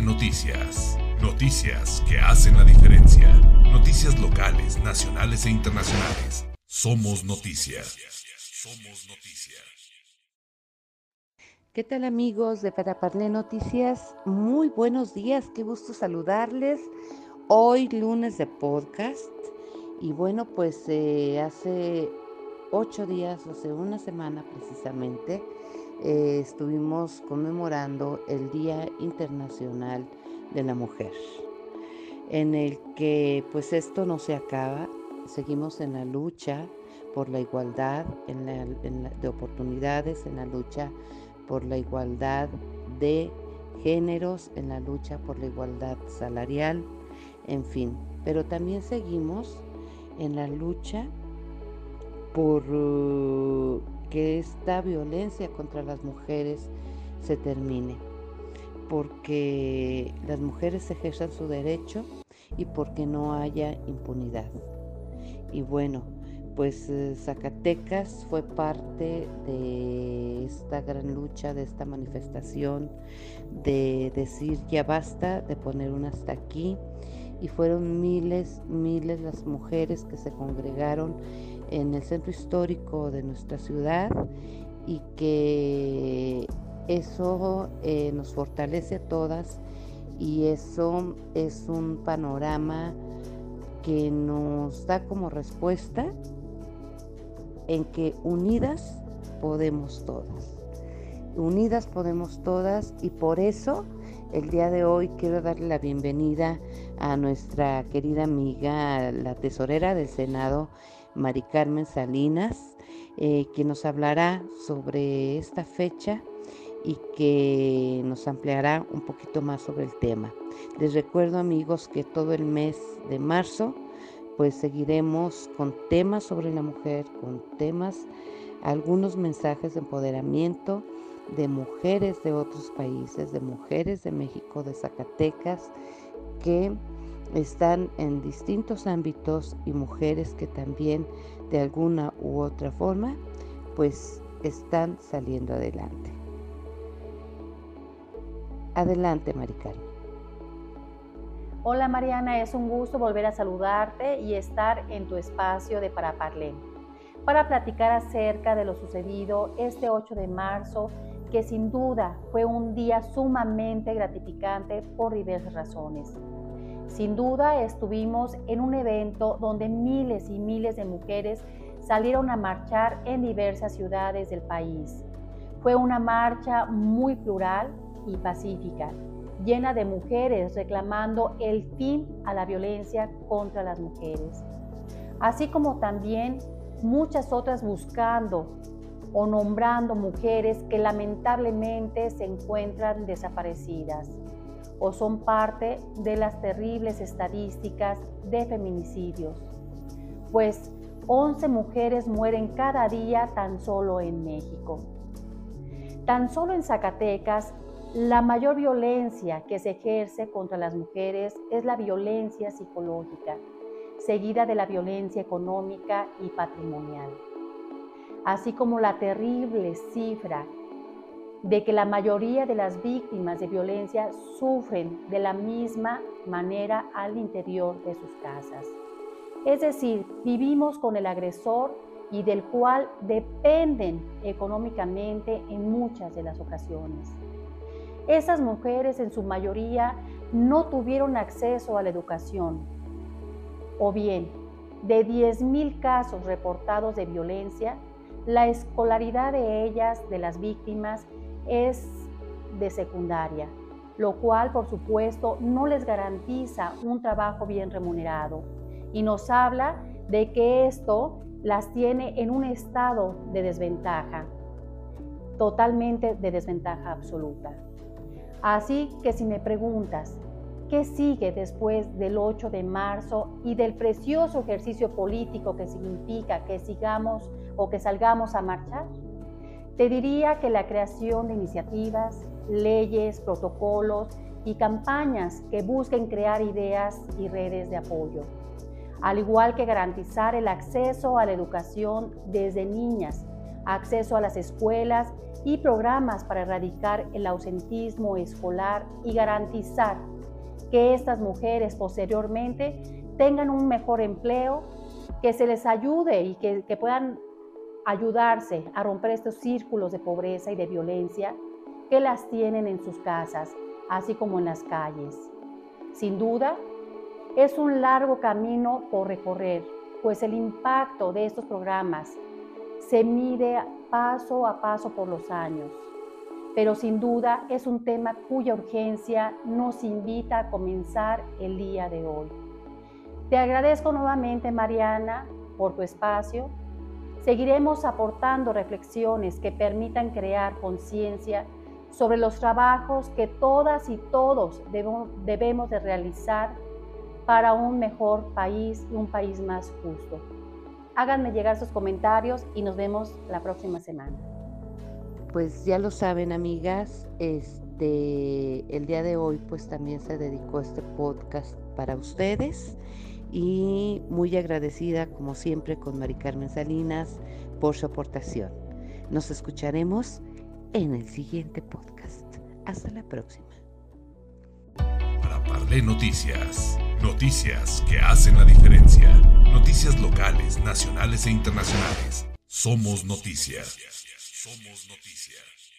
Noticias. Noticias que hacen la diferencia. Noticias locales, nacionales e internacionales. Somos noticias. Somos noticias. ¿Qué tal amigos de Para Parlé Noticias? Muy buenos días, qué gusto saludarles. Hoy lunes de podcast. Y bueno, pues eh, hace ocho días, sea, una semana precisamente, eh, estuvimos conmemorando el Día Internacional de la Mujer, en el que pues esto no se acaba, seguimos en la lucha por la igualdad de oportunidades, en la lucha por la igualdad de géneros, en la lucha por la igualdad salarial, en fin, pero también seguimos en la lucha por uh, que esta violencia contra las mujeres se termine, porque las mujeres ejerzan su derecho y porque no haya impunidad. Y bueno, pues eh, Zacatecas fue parte de esta gran lucha, de esta manifestación, de decir ya basta, de poner un hasta aquí. Y fueron miles, miles las mujeres que se congregaron en el centro histórico de nuestra ciudad y que eso eh, nos fortalece a todas y eso es un panorama que nos da como respuesta en que unidas podemos todas. Unidas podemos todas y por eso el día de hoy quiero darle la bienvenida a nuestra querida amiga, la tesorera del Senado, Mari Carmen Salinas, eh, que nos hablará sobre esta fecha y que nos ampliará un poquito más sobre el tema. Les recuerdo amigos que todo el mes de marzo pues seguiremos con temas sobre la mujer, con temas, algunos mensajes de empoderamiento de mujeres de otros países, de mujeres de México, de Zacatecas, que están en distintos ámbitos y mujeres que también de alguna u otra forma pues están saliendo adelante. Adelante, Maricarmen. Hola Mariana, es un gusto volver a saludarte y estar en tu espacio de Para Parlé para platicar acerca de lo sucedido este 8 de marzo, que sin duda fue un día sumamente gratificante por diversas razones. Sin duda estuvimos en un evento donde miles y miles de mujeres salieron a marchar en diversas ciudades del país. Fue una marcha muy plural y pacífica, llena de mujeres reclamando el fin a la violencia contra las mujeres, así como también muchas otras buscando o nombrando mujeres que lamentablemente se encuentran desaparecidas o son parte de las terribles estadísticas de feminicidios, pues 11 mujeres mueren cada día tan solo en México. Tan solo en Zacatecas, la mayor violencia que se ejerce contra las mujeres es la violencia psicológica, seguida de la violencia económica y patrimonial, así como la terrible cifra de que la mayoría de las víctimas de violencia sufren de la misma manera al interior de sus casas. Es decir, vivimos con el agresor y del cual dependen económicamente en muchas de las ocasiones. Esas mujeres en su mayoría no tuvieron acceso a la educación. O bien, de 10.000 casos reportados de violencia, la escolaridad de ellas, de las víctimas, es de secundaria, lo cual por supuesto no les garantiza un trabajo bien remunerado y nos habla de que esto las tiene en un estado de desventaja, totalmente de desventaja absoluta. Así que si me preguntas, ¿qué sigue después del 8 de marzo y del precioso ejercicio político que significa que sigamos o que salgamos a marchar? Te diría que la creación de iniciativas, leyes, protocolos y campañas que busquen crear ideas y redes de apoyo, al igual que garantizar el acceso a la educación desde niñas, acceso a las escuelas y programas para erradicar el ausentismo escolar y garantizar que estas mujeres posteriormente tengan un mejor empleo, que se les ayude y que, puedan ayudarse a romper estos círculos de pobreza y de violencia que las tienen en sus casas, así como en las calles. Sin duda, es un largo camino por recorrer, pues el impacto de estos programas se mide paso a paso por los años, pero sin duda es un tema cuya urgencia nos invita a comenzar el día de hoy. Te agradezco nuevamente, Mariana, por tu espacio. Seguiremos aportando reflexiones que permitan crear conciencia sobre los trabajos que todas y todos debemos de realizar para un mejor país y un país más justo. Háganme llegar sus comentarios y nos vemos la próxima semana. Pues ya lo saben, amigas, este el día de hoy pues también se dedicó este podcast para ustedes y muy agradecida como siempre con Mari Carmen Salinas por su aportación. Nos escucharemos en el siguiente podcast. Hasta la próxima. Para Parle Noticias. Noticias que hacen la diferencia. Noticias locales, nacionales e internacionales. Somos noticias. Somos noticias.